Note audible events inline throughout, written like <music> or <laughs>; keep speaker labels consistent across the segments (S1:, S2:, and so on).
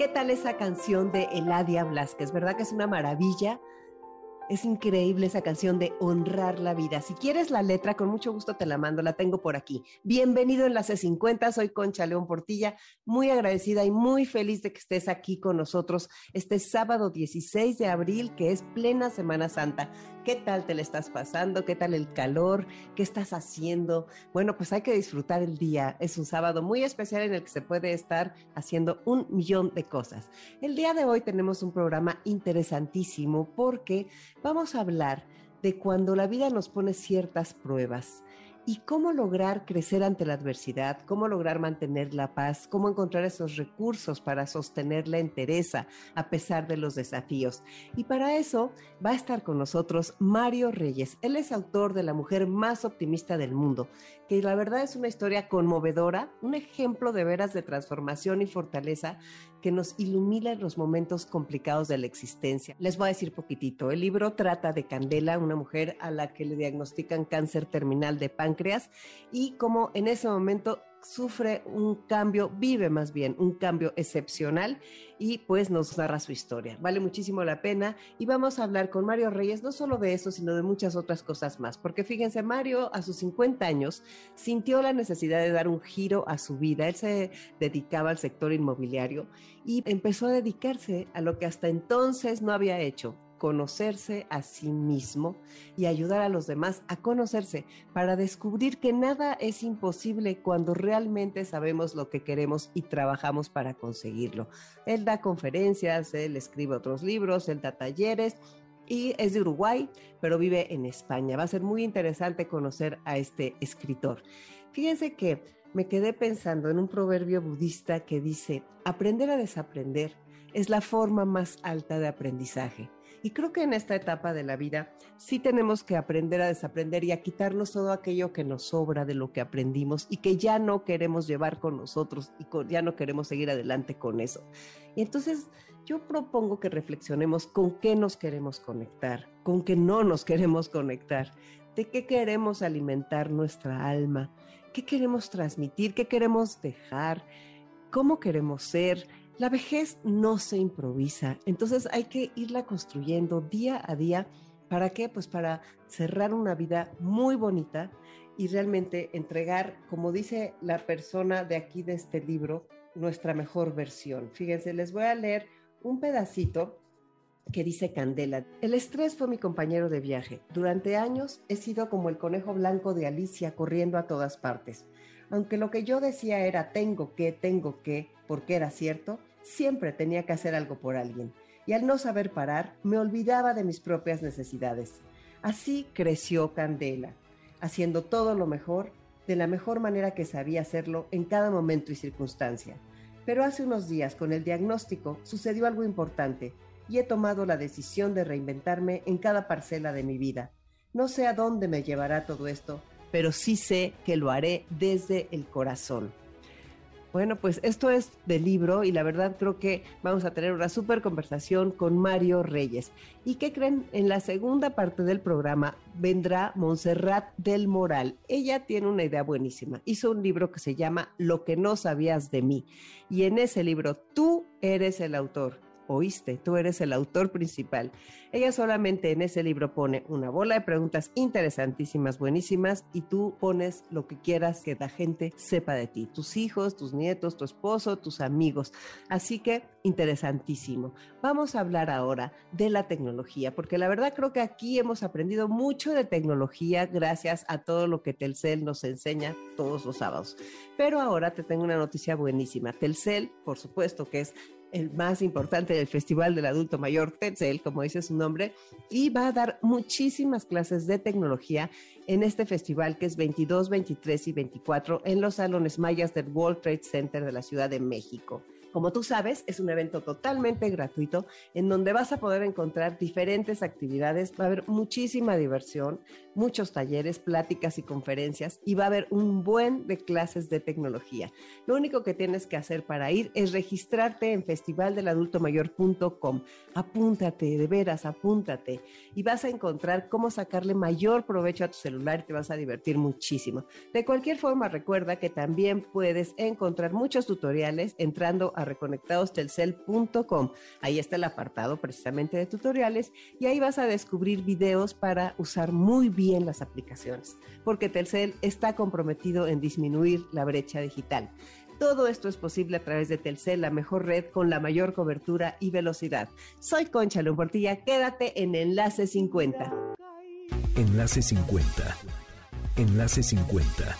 S1: ¿Qué tal esa canción de Eladia Blasquez? ¿Verdad que es una maravilla? Es increíble esa canción de honrar la vida. Si quieres la letra, con mucho gusto te la mando, la tengo por aquí. Bienvenido en la C50, soy Concha León Portilla, muy agradecida y muy feliz de que estés aquí con nosotros este sábado 16 de abril, que es plena Semana Santa. ¿Qué tal te le estás pasando? ¿Qué tal el calor? ¿Qué estás haciendo? Bueno, pues hay que disfrutar el día. Es un sábado muy especial en el que se puede estar haciendo un millón de cosas. El día de hoy tenemos un programa interesantísimo porque vamos a hablar de cuando la vida nos pone ciertas pruebas y cómo lograr crecer ante la adversidad, cómo lograr mantener la paz, cómo encontrar esos recursos para sostener la entereza a pesar de los desafíos. Y para eso va a estar con nosotros Mario Reyes. Él es autor de La mujer más optimista del mundo, que la verdad es una historia conmovedora, un ejemplo de veras de transformación y fortaleza que nos ilumina en los momentos complicados de la existencia. Les voy a decir poquitito. El libro trata de Candela, una mujer a la que le diagnostican cáncer terminal de páncreas y cómo en ese momento sufre un cambio, vive más bien un cambio excepcional y pues nos narra su historia. Vale muchísimo la pena y vamos a hablar con Mario Reyes no solo de eso, sino de muchas otras cosas más, porque fíjense, Mario a sus 50 años sintió la necesidad de dar un giro a su vida. Él se dedicaba al sector inmobiliario y empezó a dedicarse a lo que hasta entonces no había hecho, conocerse a sí mismo y ayudar a los demás a conocerse para descubrir que nada es imposible cuando realmente sabemos lo que queremos y trabajamos para conseguirlo. Él da conferencias, él escribe otros libros, él da talleres y es de Uruguay, pero vive en España. Va a ser muy interesante conocer a este escritor. Fíjense que me quedé pensando en un proverbio budista que dice, aprender a desaprender es la forma más alta de aprendizaje. Y creo que en esta etapa de la vida sí tenemos que aprender a desaprender y a quitarnos todo aquello que nos sobra de lo que aprendimos y que ya no queremos llevar con nosotros y ya no queremos seguir adelante con eso. Y entonces yo propongo que reflexionemos con qué nos queremos conectar, con qué no nos queremos conectar, de qué queremos alimentar nuestra alma, qué queremos transmitir, qué queremos dejar, cómo queremos ser la vejez no se improvisa, entonces hay que irla construyendo día a día. ¿Para qué? Pues para cerrar una vida muy bonita y realmente entregar, como dice la persona de aquí de este libro, nuestra mejor versión. Fíjense, les voy a leer un pedacito que dice Candela. El estrés fue mi compañero de viaje. Durante años he sido como el conejo blanco de Alicia corriendo a todas partes. Aunque lo que yo decía era tengo que, tengo que, porque era cierto, siempre tenía que hacer algo por alguien, y al no saber parar, me olvidaba de mis propias necesidades. Así creció Candela, haciendo todo lo mejor, de la mejor manera que sabía hacerlo en cada momento y circunstancia. Pero hace unos días, con el diagnóstico, sucedió algo importante, y he tomado la decisión de reinventarme en cada parcela de mi vida. No sé a dónde me llevará todo esto, pero sí sé que lo haré desde el corazón. Bueno, pues esto es del libro y la verdad creo que vamos a tener una súper conversación con Mario Reyes. ¿Y qué creen? En la segunda parte del programa vendrá Montserrat del Moral. Ella tiene una idea buenísima. Hizo un libro que se llama Lo que no sabías de mí. Y en ese libro tú eres el autor oíste, tú eres el autor principal. Ella solamente en ese libro pone una bola de preguntas interesantísimas, buenísimas, y tú pones lo que quieras que la gente sepa de ti, tus hijos, tus nietos, tu esposo, tus amigos. Así que interesantísimo. Vamos a hablar ahora de la tecnología, porque la verdad creo que aquí hemos aprendido mucho de tecnología gracias a todo lo que Telcel nos enseña todos los sábados. Pero ahora te tengo una noticia buenísima. Telcel, por supuesto que es el más importante del Festival del Adulto Mayor, Tetzel, como dice su nombre, y va a dar muchísimas clases de tecnología en este festival que es 22, 23 y 24 en los salones mayas del World Trade Center de la Ciudad de México. Como tú sabes, es un evento totalmente gratuito en donde vas a poder encontrar diferentes actividades, va a haber muchísima diversión, muchos talleres, pláticas y conferencias y va a haber un buen de clases de tecnología. Lo único que tienes que hacer para ir es registrarte en festivaldeladultomayor.com. Apúntate, de veras, apúntate y vas a encontrar cómo sacarle mayor provecho a tu celular y te vas a divertir muchísimo. De cualquier forma, recuerda que también puedes encontrar muchos tutoriales entrando a reconectadostelcel.com. Ahí está el apartado precisamente de tutoriales y ahí vas a descubrir videos para usar muy bien las aplicaciones, porque Telcel está comprometido en disminuir la brecha digital. Todo esto es posible a través de Telcel, la mejor red con la mayor cobertura y velocidad. Soy Concha Portilla, quédate en Enlace 50.
S2: Enlace 50 Enlace 50.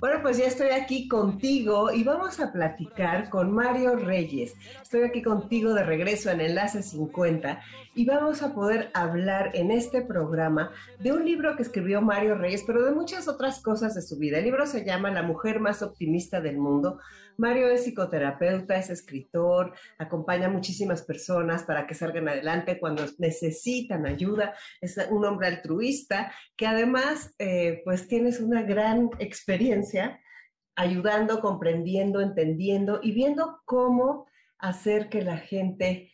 S1: Bueno, pues ya estoy aquí contigo y vamos a platicar con Mario Reyes. Estoy aquí contigo de regreso en Enlace 50 y vamos a poder hablar en este programa de un libro que escribió Mario Reyes, pero de muchas otras cosas de su vida. El libro se llama La mujer más optimista del mundo Mario es psicoterapeuta, es escritor, acompaña a muchísimas personas para que salgan adelante cuando necesitan ayuda, es un hombre altruista que además eh, pues tienes una gran experiencia ayudando, comprendiendo, entendiendo y viendo cómo hacer que la gente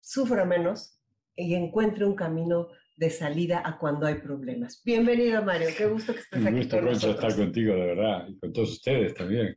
S1: sufra menos y encuentre un camino de salida a cuando hay problemas. Bienvenido, Mario. Qué gusto que estés aquí. Un
S3: gusto, estar contigo, de verdad, y con todos ustedes también.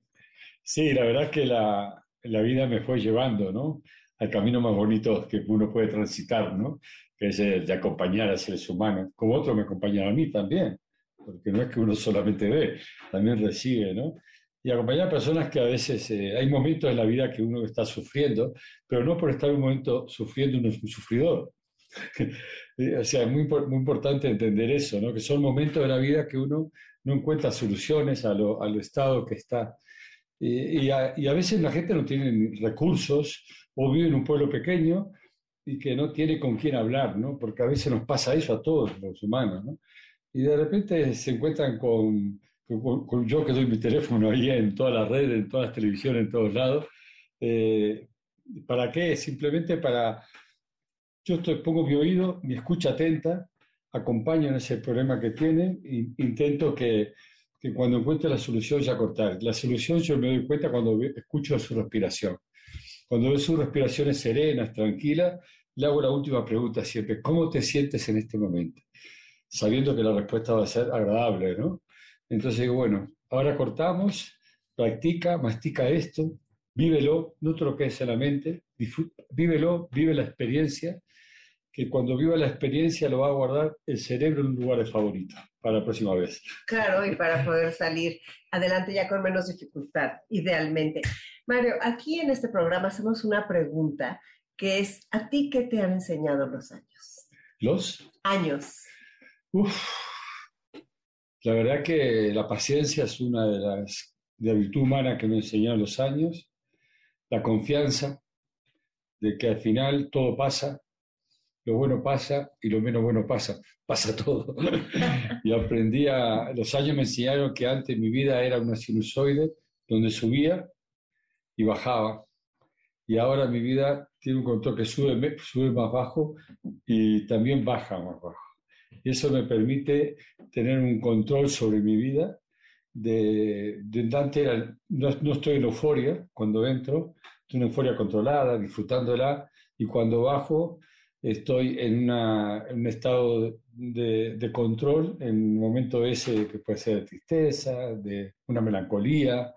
S3: Sí, la verdad es que la, la, vida me fue llevando, ¿no? Al camino más bonito que uno puede transitar, ¿no? Que es el de acompañar a seres humanos, como otros me acompañan a mí también, porque no es que uno solamente ve, también recibe, ¿no? Y acompañar a personas que a veces eh, hay momentos en la vida que uno está sufriendo, pero no por estar un momento sufriendo uno es un sufridor. <laughs> o sea, es muy, muy importante entender eso, ¿no? Que son momentos de la vida que uno no encuentra soluciones a lo, a lo estado que está y, a, veces la gente no tiene recursos o vive en un pueblo pequeño y que no tiene con quién hablar, ¿no? Porque a veces nos pasa eso a todos los humanos, ¿no? Y de repente se encuentran con, con, yo que doy mi teléfono ahí en todas las redes, en todas las televisiones, en todos lados. Eh, ¿Para qué? Simplemente para... Yo estoy, pongo mi oído, mi escucha atenta, acompaño en ese problema que tiene, e intento que que cuando encuentre la solución ya cortar. La solución yo me doy cuenta cuando escucho su respiración. Cuando veo su respiración es serena, es tranquila, le hago la última pregunta siempre, ¿cómo te sientes en este momento? Sabiendo que la respuesta va a ser agradable, ¿no? Entonces digo, bueno, ahora cortamos, practica, mastica esto, vívelo, no te lo quedes en la mente, vívelo, vive la experiencia que cuando viva la experiencia lo va a guardar el cerebro en un lugar de favorito para la próxima vez.
S1: Claro, y para <laughs> poder salir adelante ya con menos dificultad, idealmente. Mario, aquí en este programa hacemos una pregunta que es, ¿a ti qué te han enseñado los años?
S3: ¿Los?
S1: Años.
S3: La verdad que la paciencia es una de las de la virtud humana que me enseñaron los años, la confianza de que al final todo pasa, lo bueno pasa y lo menos bueno pasa, <laughs> pasa todo. y aprendí a, los años me enseñaron que antes mi vida era una sinusoide donde subía y bajaba. Y ahora mi vida tiene un control que sube, sube más bajo y también baja más bajo. Y eso me permite tener un control sobre mi vida. De, de no, no, estoy en euforia cuando entro, estoy en euforia controlada, disfrutándola, y cuando bajo estoy en, un estado de, control, en un momento ese que puede ser de tristeza, de una melancolía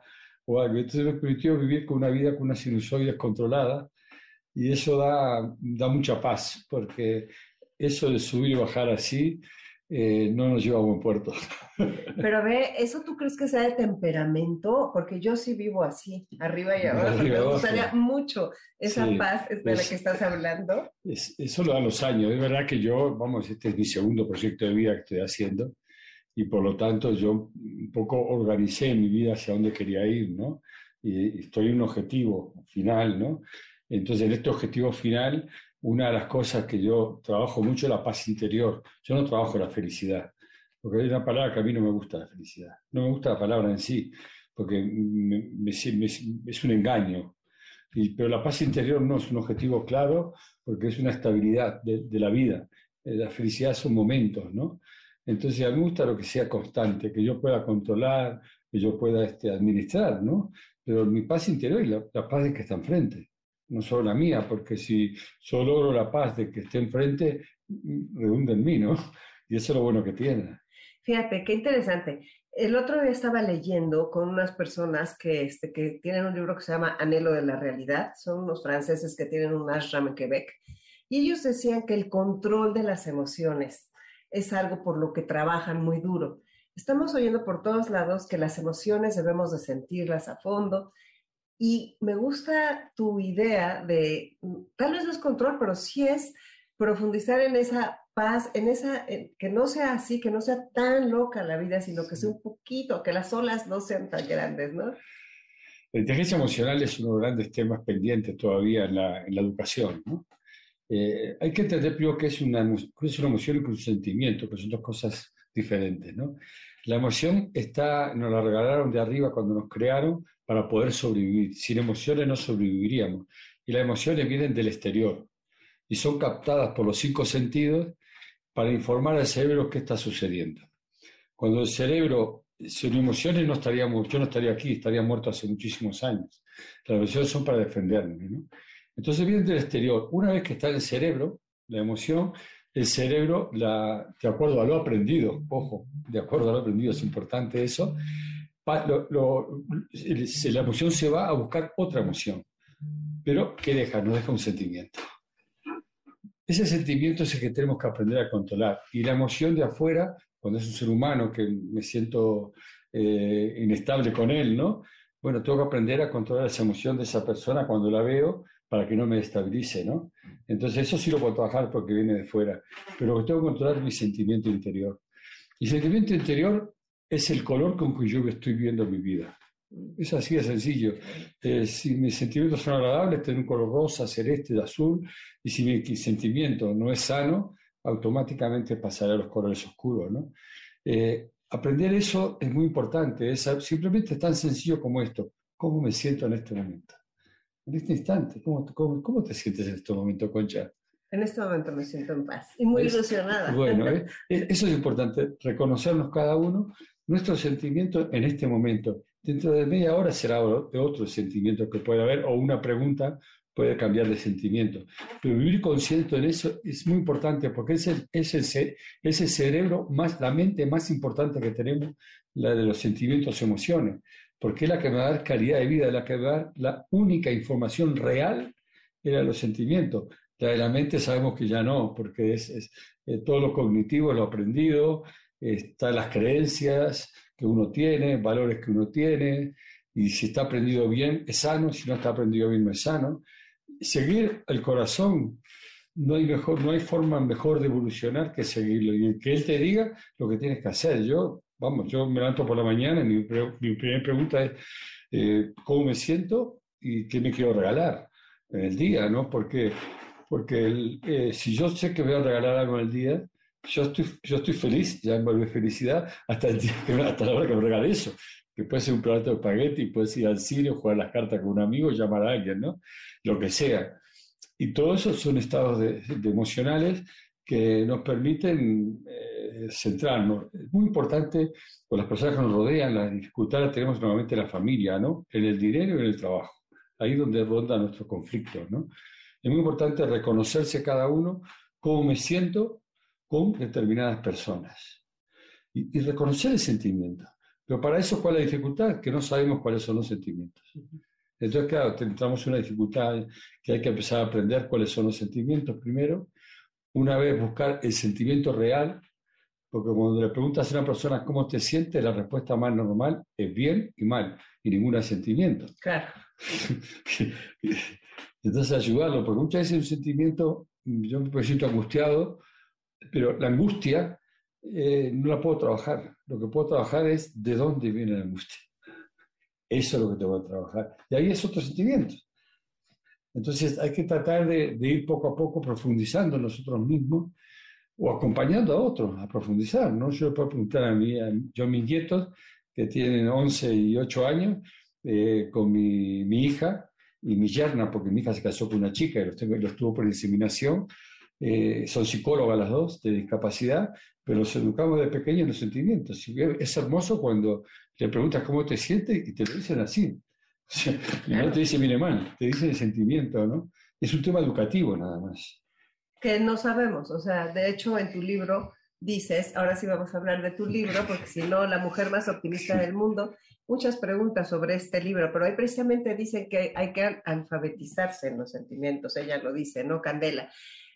S3: o algo. Entonces me permitió vivir con una vida con una sinusoide controlada y eso da, da mucha paz, porque eso de subir y bajar así eh, no nos lleva a buen puerto. <laughs>
S1: Pero ve, ¿eso tú crees que sea de temperamento? Porque yo sí vivo así, arriba y abajo. me gustaría mucho esa paz de la pues que estás hablando.
S3: eso lo dan los años. Es verdad que yo, vamos, este es mi segundo proyecto de vida que estoy haciendo y por lo tanto yo un poco organicé mi vida hacia dónde quería ir, ¿no? Y estoy en un objetivo final, ¿no? Entonces, en este objetivo final una de las cosas que yo trabajo mucho es la paz interior. Yo no trabajo la felicidad, porque hay una palabra que a mí no me gusta la felicidad. No me gusta la palabra en sí, porque es un engaño. Y, pero la paz interior no es un objetivo claro porque es una estabilidad de, la vida. Eh, la felicidad son momentos, ¿no? Entonces a mí me gusta lo que sea constante, que yo pueda controlar, que yo pueda este, administrar, ¿no? Pero mi paz interior y la, paz de que está enfrente, no solo la mía, porque si solo logro la paz de que esté enfrente, mm, redunda en mí, ¿no? Y eso es lo bueno que tiene.
S1: Fíjate, qué interesante. El otro día estaba leyendo con unas personas que, este, que tienen un libro que se llama Anhelo de la Realidad. Son unos franceses que tienen un ashram en Quebec. Y ellos decían que el control de las emociones es algo por lo que trabajan muy duro. Estamos oyendo por todos lados que las emociones debemos de sentirlas a fondo. Y me gusta tu idea de, tal vez no es control, pero sí es profundizar en esa paz, en esa, que no sea así, que no sea tan loca la vida, sino que sea un poquito, que las olas no sean tan grandes, ¿no?
S3: La inteligencia emocional es uno de los grandes temas pendientes todavía en la, en la educación, ¿no? Eh, hay que entender primero qué es una, es una emoción y un sentimiento, que son dos cosas diferentes, ¿no? La emoción está, nos la regalaron de arriba cuando nos crearon para poder sobrevivir. Sin emociones no sobreviviríamos. Y las emociones vienen del exterior y son captadas por los cinco sentidos para informar al cerebro qué está sucediendo. Cuando el cerebro, sin emociones no estaríamos, yo no estaría aquí, estaría muerto hace muchísimos años. Las emociones son para defenderme. ¿no? Entonces viene del exterior. Una vez que está en el cerebro, la emoción, el cerebro, la, de acuerdo a lo aprendido, ojo, de acuerdo a lo aprendido, es importante eso, la emoción se va a buscar otra emoción. Pero ¿qué deja? No deja un sentimiento. Ese sentimiento es el que tenemos que aprender a controlar. Y la emoción de afuera, cuando es un ser humano que me siento eh, inestable con él, ¿no? Bueno, tengo que aprender a controlar esa emoción de esa persona cuando la veo para que no me destabilice, ¿no? Entonces eso sí lo puedo trabajar porque viene de fuera, pero tengo que controlar mi sentimiento interior. Y sentimiento interior es el color con que yo estoy viendo mi vida. Es así de sencillo. Eh, si mis sentimientos son agradables, tengo un color rosa, celeste, azul, y si mi sentimiento no es sano, automáticamente pasaré a los colores oscuros. ¿no? Eh, aprender eso es muy importante, es simplemente tan sencillo como esto. ¿Cómo me siento en este momento? En este instante, ¿cómo, cómo, cómo te sientes en este momento, Concha?
S1: En este momento me siento en paz y muy ilusionada.
S3: Bueno, <laughs> ¿eh? eso es importante, reconocernos cada uno, nuestro sentimiento en este momento dentro de media hora será otro sentimiento que puede haber o una pregunta puede cambiar de sentimiento. Pero vivir consciente en eso es muy importante porque es el, es el, es cerebro, más, la mente más importante que tenemos, la de los sentimientos emociones, porque es la que me va a dar calidad de vida, la que va a dar la única información real era los sentimientos. La de la mente sabemos que ya no, porque es, es eh, todo lo cognitivo, lo aprendido, están las creencias, que uno tiene, valores que uno tiene, y si está aprendido bien es sano, si no está aprendido bien no es sano. Seguir el corazón, no hay, mejor, no hay forma mejor de evolucionar que seguirlo y que él te diga lo que tienes que hacer. Yo, vamos, yo me levanto por la mañana y mi, mi primera pregunta es eh, cómo me siento y qué me quiero regalar en el día, ¿no? Porque, porque eh, si yo sé que voy a regalar algo en el día, yo estoy, yo estoy feliz, ya envuelve felicidad hasta, el día, hasta la hora que me regale eso. Que puede ser un plato de espagueti, puedes ir al cine, jugar las cartas con un amigo, llamar a alguien, ¿no? Lo que sea. Y todo eso son estados de, emocionales que nos permiten eh, centrarnos. Es muy importante con las personas que nos rodean, las dificultades tenemos normalmente la familia, ¿no? En el dinero y en el trabajo. Ahí donde ronda nuestro conflicto, ¿no? Es muy importante reconocerse cada uno, cómo me siento con determinadas personas y, reconocer el sentimiento. Pero para eso, ¿cuál es la dificultad? Que no sabemos cuáles son los sentimientos. Entonces, claro, en una dificultad que hay que empezar a aprender cuáles son los sentimientos primero. Una vez buscar el sentimiento real, porque cuando le preguntas a una persona cómo te sientes, la respuesta más normal es bien y mal, y ningún sentimiento.
S1: Claro. <laughs>
S3: Entonces, ayudarlo, porque muchas veces un sentimiento, yo me siento angustiado, pero la angustia eh, no la puedo trabajar. Lo que puedo trabajar es de dónde viene la angustia. Eso es lo que tengo que trabajar. Y ahí es otro sentimiento. Entonces hay que tratar de, ir poco a poco profundizando nosotros mismos o acompañando a otros a profundizar. ¿no? Yo puedo preguntar a, mí, a, yo mis nietos, que tienen 11 y 8 años, eh, con mi, mi, hija, y mi yerna, porque mi hija se casó con una chica y los, tengo, los tuvo por inseminación, eh, son psicólogas las dos de discapacidad, pero los educamos de pequeños en los sentimientos. Es hermoso cuando le preguntas cómo te sientes y te lo dicen así. <laughs> y no te dicen, mire mal, te dicen el sentimiento, ¿no? Es un tema educativo nada más.
S1: Que no sabemos, o sea, de hecho en tu libro dices, ahora sí vamos a hablar de tu libro, porque si no, la mujer más optimista del mundo, muchas preguntas sobre este libro, pero ahí precisamente dicen que hay que alfabetizarse en los sentimientos, ella lo dice, ¿no? Candela.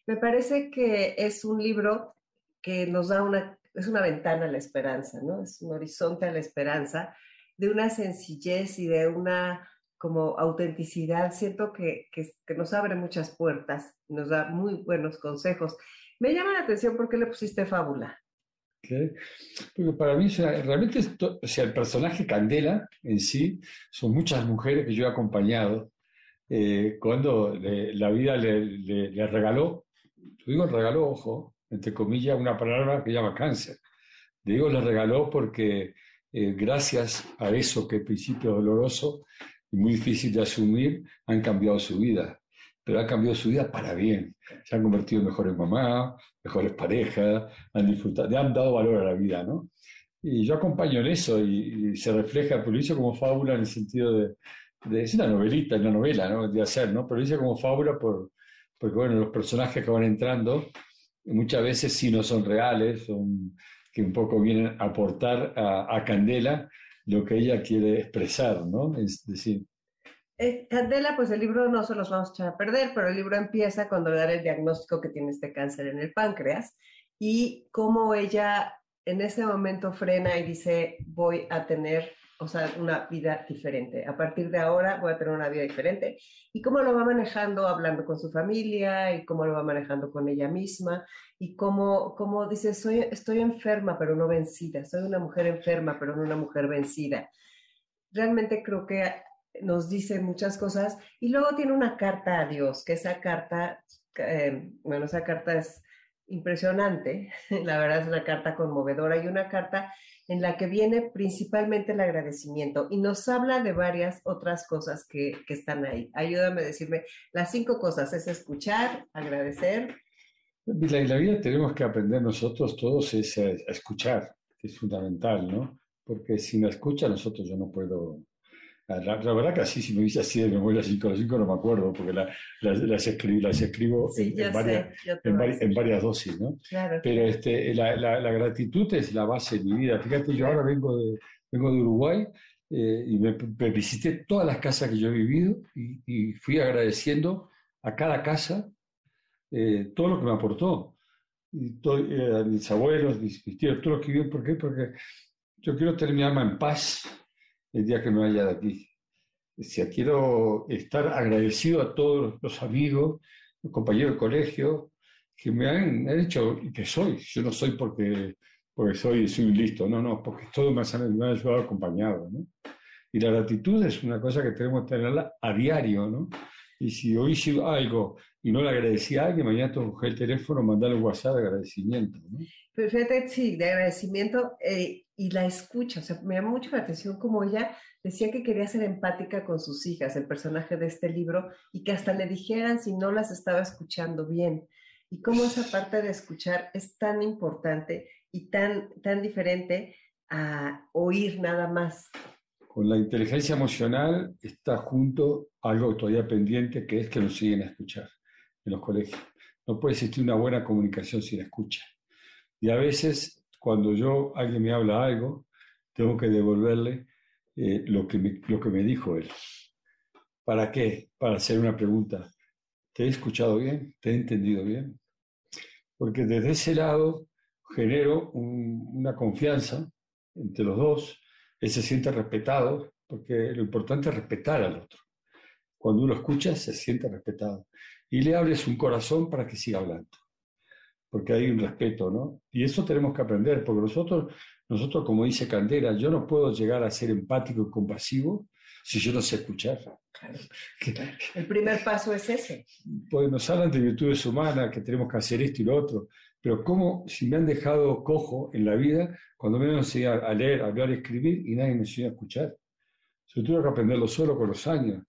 S1: Me parece que es un libro que nos da una, es una ventana a la esperanza, ¿no? Es un horizonte a la esperanza, de una sencillez y de una como autenticidad. Siento que, que, nos abre muchas puertas, nos da muy buenos consejos. Me llama la atención por qué le pusiste fábula.
S3: Porque para mí, realmente, o sea, el personaje Candela en sí, son muchas mujeres que yo he acompañado eh, cuando la vida le, regaló, digo regaló, ojo, entre comillas, una palabra que llama cáncer. Digo le regaló porque eh, gracias a eso que al principio doloroso y muy difícil de asumir, han cambiado su vida pero ha cambiado su vida para bien. Se han convertido en mejores mamás, mejores parejas, han disfrutado, le han dado valor a la vida, ¿no? Y yo acompaño en eso y, se refleja, pero lo hice como fábula en el sentido de, de es una novelita, una novela, ¿no? De hacer, ¿no? Pero lo hice como fábula por, porque, bueno, los personajes que van entrando muchas veces sí no son reales, son que un poco vienen a aportar a, Candela lo que ella quiere expresar, ¿no? Es decir,
S1: eh, Candela, pues el libro no se los vamos a echar a perder, pero el libro empieza cuando le dan el diagnóstico que tiene este cáncer en el páncreas y cómo ella en ese momento frena y dice, voy a tener, o sea, una vida diferente. A partir de ahora voy a tener una vida diferente. Y cómo lo va manejando hablando con su familia y cómo lo va manejando con ella misma y cómo, cómo dice, soy, estoy enferma pero no vencida, soy una mujer enferma pero no una mujer vencida. Realmente creo que nos dice muchas cosas y luego tiene una carta a Dios, que esa carta, eh, bueno, esa carta es impresionante, <laughs> la verdad es una carta conmovedora y una carta en la que viene principalmente el agradecimiento y nos habla de varias otras cosas que, que están ahí. Ayúdame a decirme, las cinco cosas es escuchar, agradecer.
S3: En la vida tenemos que aprender nosotros todos es a, escuchar, es fundamental, ¿no? Porque sin la escucha nosotros yo no puedo la, verdad que así, si me dice así de memoria 5 a 5, no me acuerdo, porque la, las, escribo, las escribo en, varias, en, varias, dosis, ¿no? Pero este, la, la, gratitud es la base de mi vida. Fíjate, yo ahora vengo de, vengo de Uruguay eh, y me, visité todas las casas que yo he vivido y, fui agradeciendo a cada casa eh, todo lo que me aportó. Y eh, a mis abuelos, mis, tíos, todos los que viven, ¿por qué? Porque yo quiero tener mi alma en paz el día que me vaya de aquí. sea, quiero estar agradecido a todos los amigos, los compañeros de colegio, que me han, hecho y que soy. Yo no soy porque, porque soy, soy listo, no, no, porque todos me han, me han ayudado acompañado. ¿no? Y la gratitud es una cosa que tenemos que tenerla a diario, ¿no? Y si hoy hice algo y no le agradecí a alguien, mañana coger el teléfono, mandarle un WhatsApp de agradecimiento. ¿no?
S1: Sí, de agradecimiento eh, y la escucha. O sea, me llama mucho la atención como ella decía que quería ser empática con sus hijas, el personaje de este libro, y que hasta le dijeran si no las estaba escuchando bien. Y cómo esa parte de escuchar es tan importante y tan, tan diferente a oír nada más.
S3: Con la inteligencia emocional está junto algo todavía pendiente, que es que nos siguen a escuchar en los colegios. No puede existir una buena comunicación sin escucha. Y a veces, cuando yo, alguien me habla algo, tengo que devolverle eh, lo, que me, lo que me dijo él. ¿Para qué? Para hacer una pregunta. ¿Te he escuchado bien? ¿Te he entendido bien? Porque desde ese lado genero una confianza entre los dos, él se siente respetado, porque lo importante es respetar al otro. Cuando uno escucha, se siente respetado. Y le abres un corazón para que siga hablando, porque hay un respeto, ¿no? Y eso tenemos que aprender, porque nosotros, nosotros como dice Candela, yo no puedo llegar a ser empático y compasivo si yo no sé escuchar.
S1: El primer paso es ese.
S3: Pues nos hablan de virtudes humanas, que tenemos que hacer esto y lo otro, pero ¿cómo si me han dejado cojo en la vida cuando me enseñan a leer, a hablar, a escribir y nadie me enseña a escuchar? Yo tuve que aprenderlo solo con los años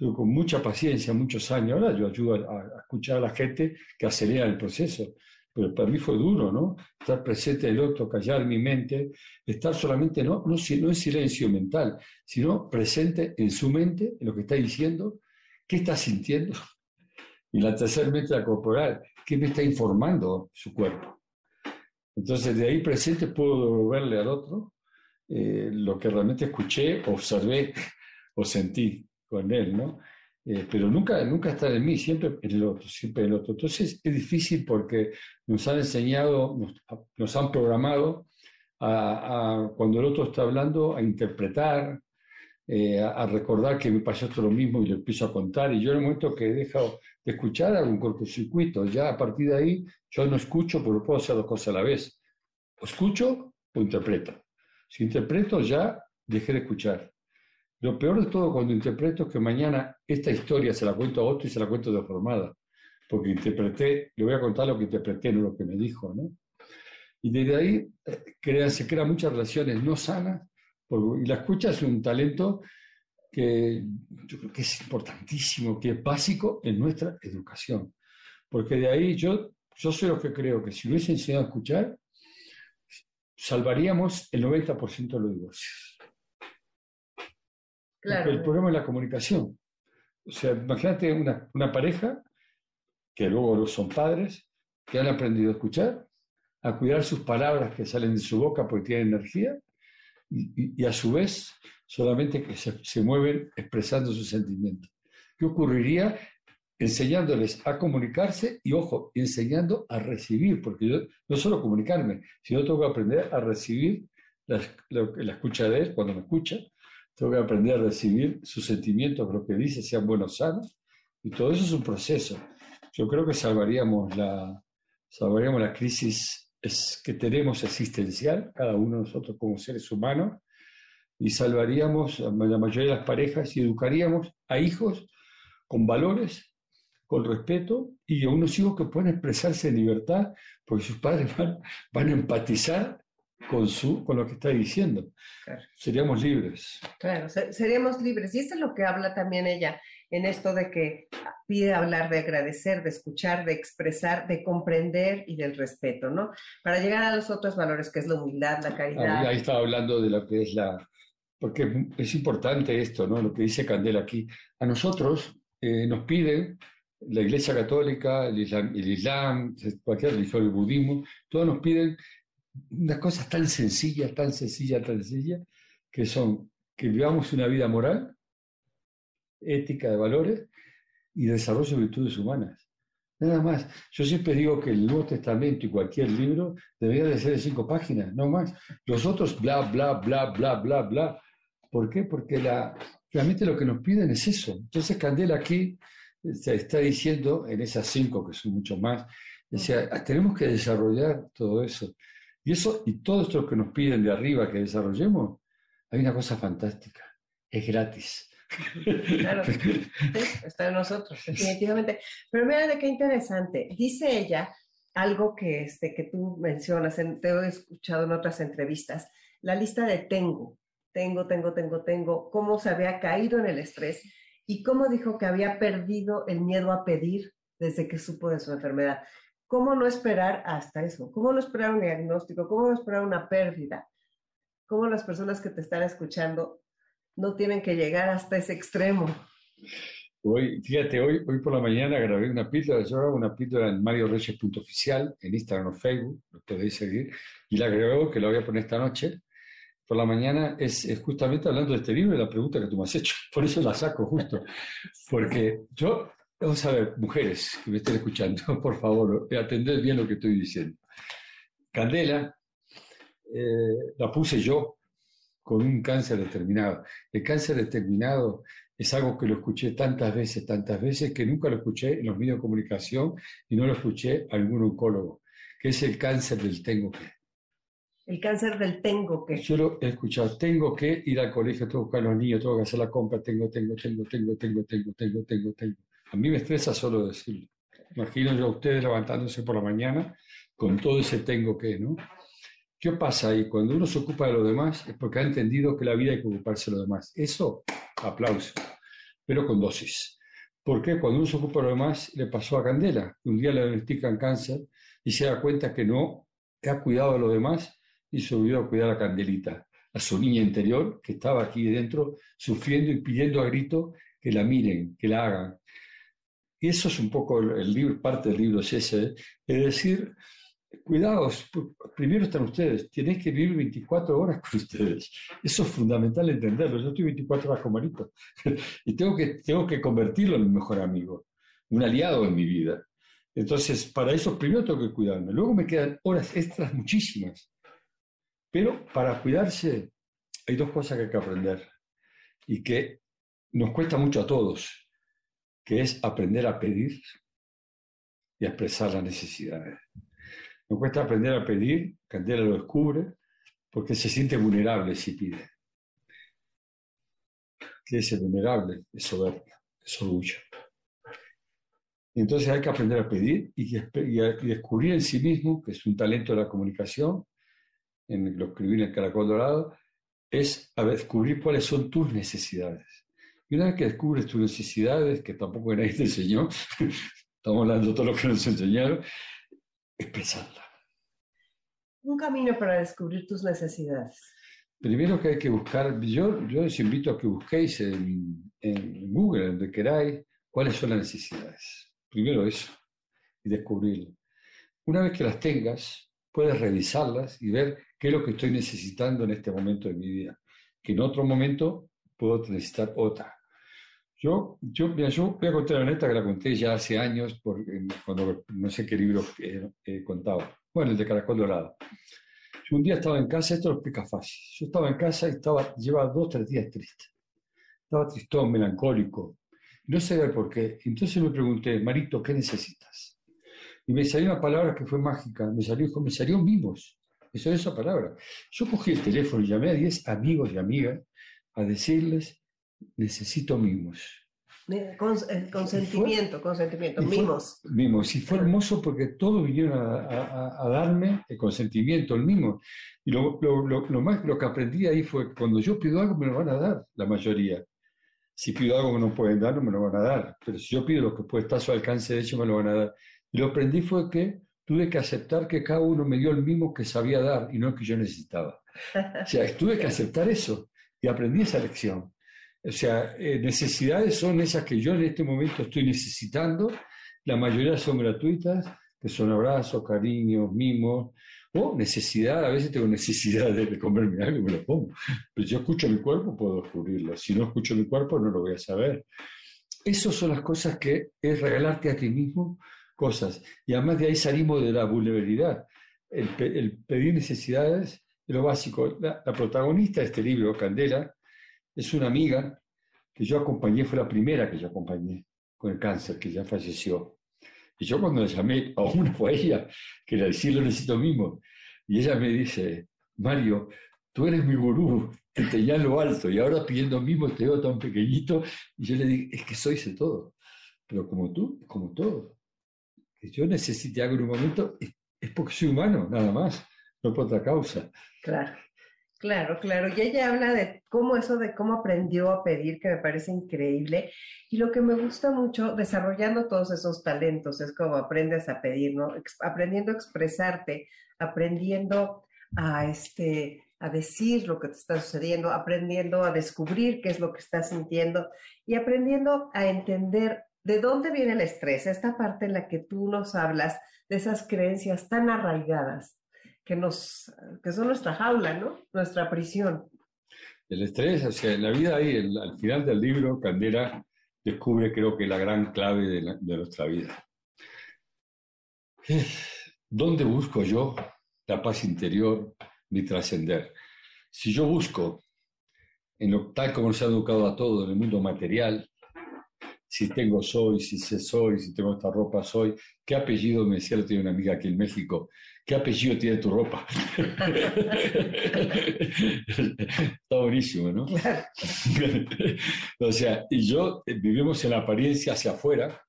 S3: tuve con mucha paciencia, muchos años. Ahora yo ayudo a, escuchar a la gente que acelera el proceso. Pero para mí fue duro, ¿no? Estar presente del otro, callar mi mente, estar solamente, no, no, no en silencio mental, sino presente en su mente, en lo que está diciendo, qué está sintiendo. <laughs> Y la tercera mente, la corporal, qué me está informando su cuerpo. Entonces, de ahí presente puedo devolverle al otro eh, lo que realmente escuché, observé <laughs> o sentí con él, ¿no? Eh, pero nunca, nunca está en mí, siempre en el otro, siempre el otro. Entonces es difícil porque nos han enseñado, nos, han programado a, cuando el otro está hablando, a interpretar, eh, a, recordar que me pasó esto lo mismo y lo empiezo a contar. Y yo en el momento que he dejado de escuchar hago un cortocircuito, ya a partir de ahí yo no escucho, pero puedo hacer dos cosas a la vez. O escucho o interpreto. Si interpreto, ya dejé de escuchar. Lo peor de todo cuando interpreto es que mañana esta historia se la cuento a otro y se la cuento deformada, porque interpreté, le voy a contar lo que interpreté, no lo que me dijo, ¿no? Y desde ahí eh, se crean muchas relaciones no sanas, y la escucha es un talento que yo creo que es importantísimo, que es básico en nuestra educación. Porque de ahí yo, yo soy lo que creo que si hubiese enseñado a escuchar, salvaríamos el 90% de los divorcios. Claro. el problema es la comunicación. O sea, imagínate una, una pareja que luego son padres, que han aprendido a escuchar, a cuidar sus palabras que salen de su boca porque tienen energía, y, y, a su vez solamente que se, se, mueven expresando sus sentimientos. ¿Qué ocurriría enseñándoles a comunicarse y, ojo, enseñando a recibir, porque yo no solo comunicarme, sino tengo que aprender a recibir la, la, escucha de él cuando me escucha, tengo que aprender a recibir sus sentimientos, lo que dice, sean buenos sanos, y todo eso es un proceso. Yo creo que salvaríamos la, salvaríamos la crisis que tenemos existencial, cada uno de nosotros como seres humanos, y salvaríamos a la mayoría de las parejas y educaríamos a hijos con valores con respeto y a unos hijos que pueden expresarse en libertad, porque sus padres <laughs> van, van a empatizar con, su, con lo que está diciendo. Seríamos libres.
S1: Claro, seríamos libres. Y eso es lo que habla también ella en esto de que pide hablar de agradecer, de escuchar, de expresar, de comprender y del respeto, ¿no? Para llegar a los otros valores que es la humildad, la caridad.
S3: Ahí, estaba hablando de lo que es la... Porque es importante esto, ¿no? Lo que dice Candela aquí. A nosotros eh, nos piden la Iglesia Católica, el Islam, cualquier religión, el budismo, todos nos piden unas cosas tan sencillas, tan sencillas, tan sencillas, que son que vivamos una vida moral, ética de valores y desarrollo de virtudes humanas. Nada más. Yo siempre digo que el Nuevo Testamento y cualquier libro debería de ser de cinco páginas, no más. Los otros, bla, bla, bla, bla, bla, bla. ¿Por qué? Porque realmente lo que nos piden es eso. Entonces, Candela aquí se está diciendo en esas cinco, que son mucho más, ah, tenemos que desarrollar todo eso. Y eso, y todo esto que nos piden de arriba que desarrollemos, hay una cosa fantástica, es gratis.
S1: Claro, <laughs> está en nosotros, definitivamente. Pero mira de qué interesante. Dice ella algo que, este, que tú mencionas, te he escuchado en otras entrevistas, la lista de tengo, tengo, tengo, tengo, tengo, cómo se había caído en el estrés y cómo dijo que había perdido el miedo a pedir desde que supo de su enfermedad. ¿Cómo no esperar hasta eso? ¿Cómo no esperar un diagnóstico? ¿Cómo no esperar una pérdida? ¿Cómo las personas que te están escuchando no tienen que llegar hasta ese extremo?
S3: Hoy, fíjate, hoy, hoy por la mañana grabé una píldora, yo hago una píldora en Reyes.oficial, en Instagram o Facebook, lo podéis seguir, y la grabé que la voy a poner esta noche, por la mañana es, justamente hablando de este libro y la pregunta que tú me has hecho. <laughs> Por eso la saco justo. Porque yo, vamos a ver, mujeres que me estén escuchando, <laughs> por favor, atended bien lo que estoy diciendo. Candela eh, la puse yo con un cáncer determinado. El cáncer determinado es algo que lo escuché tantas veces, tantas veces, que nunca lo escuché en los medios de comunicación y no lo escuché a algún oncólogo, que es el cáncer del tengo que
S1: el cáncer del tengo que.
S3: Yo lo he escuchado, tengo que ir al colegio, tengo que buscar a los niños, tengo que hacer la compra, tengo, tengo, tengo, tengo, tengo, tengo, tengo, tengo, tengo. A mí me estresa solo decirlo. Imagino yo a ustedes levantándose por la mañana con todo ese tengo que, ¿no? ¿Qué pasa ahí? Cuando uno se ocupa de lo demás es porque ha entendido que la vida hay que ocuparse de lo demás. Eso, aplauso. pero con dosis. Porque cuando uno se ocupa de lo demás, le pasó a Candela. Un día le diagnostican cáncer y se da cuenta que no ha cuidado de lo demás y se olvidó a cuidar a Candelita, a su niña interior que estaba aquí dentro sufriendo y pidiendo a grito que la miren, que la hagan. Y eso es un poco el, libro, parte del libro es ese, es decir, cuidados, primero están ustedes, tenéis que vivir 24 horas con <laughs> ustedes. Eso es fundamental entenderlo. Yo estoy 24 horas con Marito <laughs> y tengo que, tengo que convertirlo en mi mejor amigo, un aliado en mi vida. Entonces, para eso primero tengo que cuidarme. Luego me quedan horas extras muchísimas. Pero para cuidarse hay dos cosas que hay que aprender y que nos cuesta mucho a todos, que es aprender a pedir y a expresar las necesidades. Nos cuesta aprender a pedir, Candela lo descubre, porque se siente vulnerable si pide. ¿Qué es vulnerable? Es soberbia, es orgullo. Entonces hay que aprender a pedir y, descubrir en sí mismo, que es un talento de la comunicación, en lo escribí en el Caracol Dorado, es a descubrir cuáles son tus necesidades. Y una vez que descubres tus necesidades, que tampoco nadie te enseñó, <laughs> estamos hablando de todo lo que nos enseñaron, expresarla.
S1: Un camino para descubrir tus necesidades.
S3: Primero que hay que buscar, yo, yo les invito a que busquéis en, en Google, donde queráis, cuáles son las necesidades. Primero eso, y descubrirlo. Una vez que las tengas, puedes revisarlas y ver qué es lo que estoy necesitando en este momento de mi vida, que en otro momento puedo necesitar otra. Yo, yo, yo voy a contar una neta que la conté ya hace años, porque, cuando no sé qué libro he contado. Bueno, el de Caracol Dorado. Yo un día estaba en casa, esto lo explica fácil. Yo estaba en casa y estaba, llevaba dos, tres días triste. Estaba tristón, melancólico, no sabía por qué. Entonces me pregunté, Marito, ¿qué necesitas? Y me salió una palabra que fue mágica. Me salió, me salió mimos. Me salió esa palabra. Yo cogí el teléfono y llamé a 10 amigos y amigas a decirles, necesito mimos.
S1: consentimiento, consentimiento, mimos.
S3: mimos. Y fue hermoso porque todos vinieron a, darme el consentimiento, el mimo. Y lo, lo, más, lo que aprendí ahí fue, cuando yo pido algo me lo van a dar, la mayoría. Si pido algo que no pueden dar, no me lo van a dar. Pero si yo pido lo que puede estar a su alcance, de hecho, me lo van a dar. Y lo aprendí fue que tuve que aceptar que cada uno me dio el mismo que sabía dar y no el que yo necesitaba. O sea, tuve que aceptar eso y aprendí esa lección. O sea, eh, necesidades son esas que yo en este momento estoy necesitando. La mayoría son gratuitas, que son abrazos, cariños, mimos, o necesidad, a veces tengo necesidad de comerme algo y me lo pongo. Pero yo escucho mi cuerpo, puedo descubrirlo. Si no escucho mi cuerpo, no lo voy a saber. Esas son las cosas que es regalarte a ti mismo cosas. Y además de ahí salimos de la vulnerabilidad. El, pedir necesidades es lo básico. La, protagonista de este libro, Candela, es una amiga que yo acompañé, fue la primera que yo acompañé con el cáncer, que ya falleció. Y yo cuando le llamé <laughs> a una fue ella, que le decía lo necesito mismo. Y ella me dice, Mario, tú eres mi gurú, te tenía lo alto y ahora pidiendo mismo te veo tan pequeñito. Y yo le dije, es que soy de todo. Pero como tú, como todo. Que yo necesite algo en un momento es porque soy humano, nada más, no por otra causa.
S1: Claro. Claro, claro. Y ella habla de cómo eso, de cómo aprendió a pedir, que me parece increíble. Y lo que me gusta mucho, desarrollando todos esos talentos, es como aprendes a pedir, ¿no? aprendiendo a expresarte, aprendiendo a, este, a decir lo que te está sucediendo, aprendiendo a descubrir qué es lo que estás sintiendo y aprendiendo a entender de dónde viene el estrés, esta parte en la que tú nos hablas de esas creencias tan arraigadas que, nos, que son nuestra jaula, ¿no? Nuestra prisión.
S3: El estrés, o sea, en la vida ahí, al final del libro, Candela descubre, creo que, la gran clave de, nuestra vida. ¿Dónde busco yo la paz interior, mi trascender? Si yo busco, en lo tal como se ha educado a todo en el mundo material, si tengo soy, si sé soy, si tengo esta ropa soy, qué apellido me decía, lo tiene una amiga aquí en México, ¿Qué apellido tiene tu ropa? <laughs> Está buenísimo, ¿no? <laughs> o sea, y yo eh, vivimos en la apariencia hacia afuera,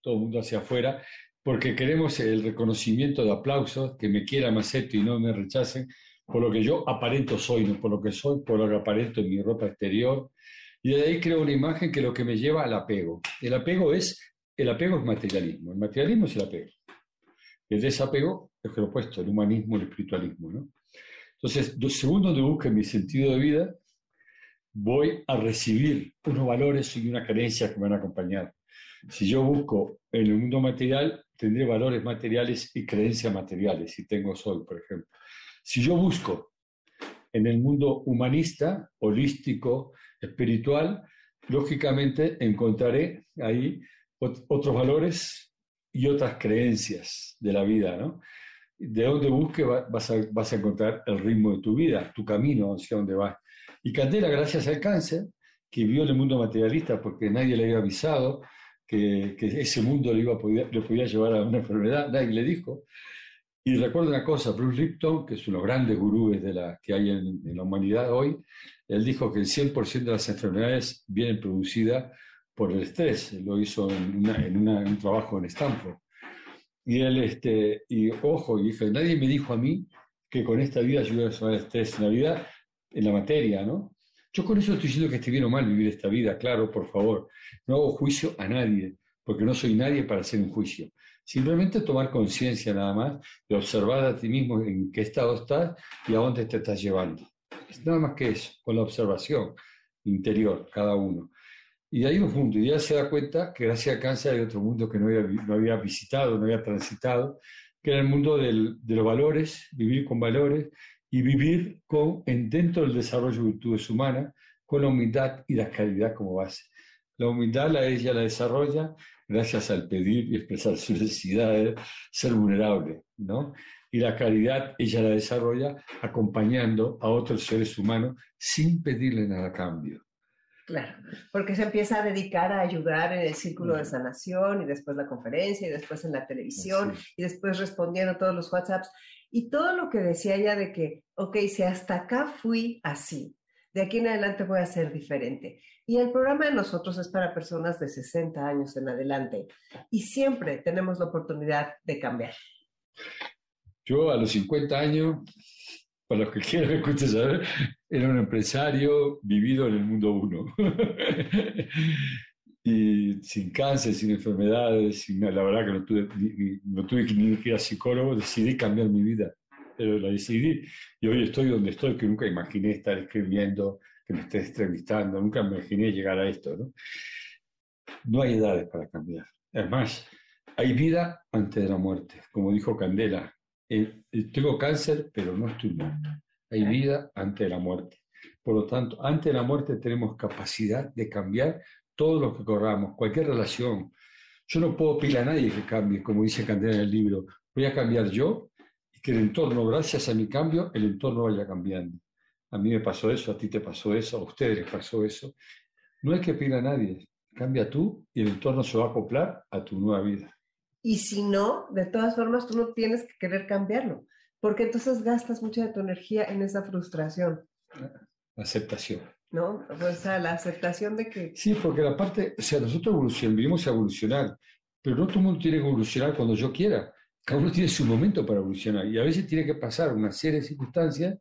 S3: todo el mundo hacia afuera, porque queremos el reconocimiento de aplausos, que me quieran, me acepten y no me rechacen, por lo que yo aparento soy, no por lo que soy, por lo que aparento en mi ropa exterior. Y de ahí creo una imagen que lo que me lleva al apego. El apego es, el apego es materialismo, el materialismo es el apego. El desapego es lo opuesto, el humanismo, el espiritualismo. ¿no? Entonces, según donde busque mi sentido de vida, voy a recibir unos valores y una creencia que me van a acompañar. Si yo busco en el mundo material, tendré valores materiales y creencias materiales, si tengo sol, por ejemplo. Si yo busco en el mundo humanista, holístico, espiritual, lógicamente encontraré ahí otros valores y otras creencias de la vida, ¿no? De donde busque vas a, vas a encontrar el ritmo de tu vida, tu camino hacia donde vas. Y Candela, gracias al cáncer, que vio en el mundo materialista porque nadie le había avisado que, que ese mundo le, iba a le podía llevar a una enfermedad, nadie le dijo, y recuerdo una cosa, Bruce Lipton, que es uno de los grandes gurúes de la, que hay en, la humanidad hoy, él dijo que el 100% de las enfermedades vienen producidas por el estrés. Lo hizo en, en, un trabajo en Stanford. Y él, este, y ojo, y dije, nadie me dijo a mí que con esta vida yo iba a resolver estrés en la vida, en la materia, ¿no? Yo con eso estoy diciendo que esté bien o mal vivir esta vida, claro, por favor. No hago juicio a nadie, porque no soy nadie para hacer un juicio. Simplemente tomar conciencia nada más de observar a ti mismo en qué estado estás y a dónde te estás llevando. Es nada más que eso, con la observación interior, cada uno. Y ahí un punto, y ya se da cuenta que gracias a cáncer hay otro mundo que no había, no había visitado, no había transitado, que era el mundo de los valores, vivir con valores y vivir con, en, dentro del desarrollo de virtudes humanas, con la humildad y la caridad como base. La humildad la ella la desarrolla gracias al pedir y expresar sus necesidades, ser vulnerable, ¿no? Y la caridad ella la desarrolla acompañando a otros seres humanos sin pedirle nada a cambio.
S1: Claro, porque se empieza a dedicar a ayudar en el círculo de sanación y después la conferencia y después en la televisión y después respondiendo a todos los WhatsApps. Y todo lo que decía ella de que, ok, si hasta acá fui así, de aquí en adelante voy a ser diferente. Y el programa de nosotros es para personas de 60 años en adelante y siempre tenemos la oportunidad de cambiar.
S3: Yo a los 50 años, para los que quieran escuchar saber, era un empresario vivido en el mundo uno. <laughs> y sin cáncer, sin enfermedades, sin, la verdad que no tuve, no tuve ni que ir a psicólogo, decidí cambiar mi vida pero la decidí y hoy estoy donde estoy, que nunca imaginé estar escribiendo, que me estés entrevistando, nunca imaginé llegar a esto. ¿no? no hay edades para cambiar. Además, hay vida antes de la muerte, como dijo Candela. Eh, eh, tengo cáncer, pero no estoy muerto. Hay vida antes de la muerte. Por lo tanto, antes de la muerte tenemos capacidad de cambiar todo lo que corramos, cualquier relación. Yo no puedo pedir a nadie que cambie, como dice Candela en el libro. Voy a cambiar yo que el entorno, gracias a mi cambio, el entorno vaya cambiando. A mí me pasó eso, a ti te pasó eso, a ustedes les pasó eso. No hay que pedir a nadie, cambia tú y el entorno se va a acoplar a tu nueva vida.
S1: Y si no, de todas formas, tú no tienes que querer cambiarlo, porque entonces gastas mucha de tu energía en esa frustración.
S3: Aceptación.
S1: ¿No? O sea, la aceptación de que...
S3: Sí, porque la parte, o sea, nosotros evolucionamos, vivimos a evolucionar, pero no todo el mundo tiene que evolucionar cuando yo quiera cada uno tiene su momento para evolucionar y a veces tiene que pasar una serie de circunstancias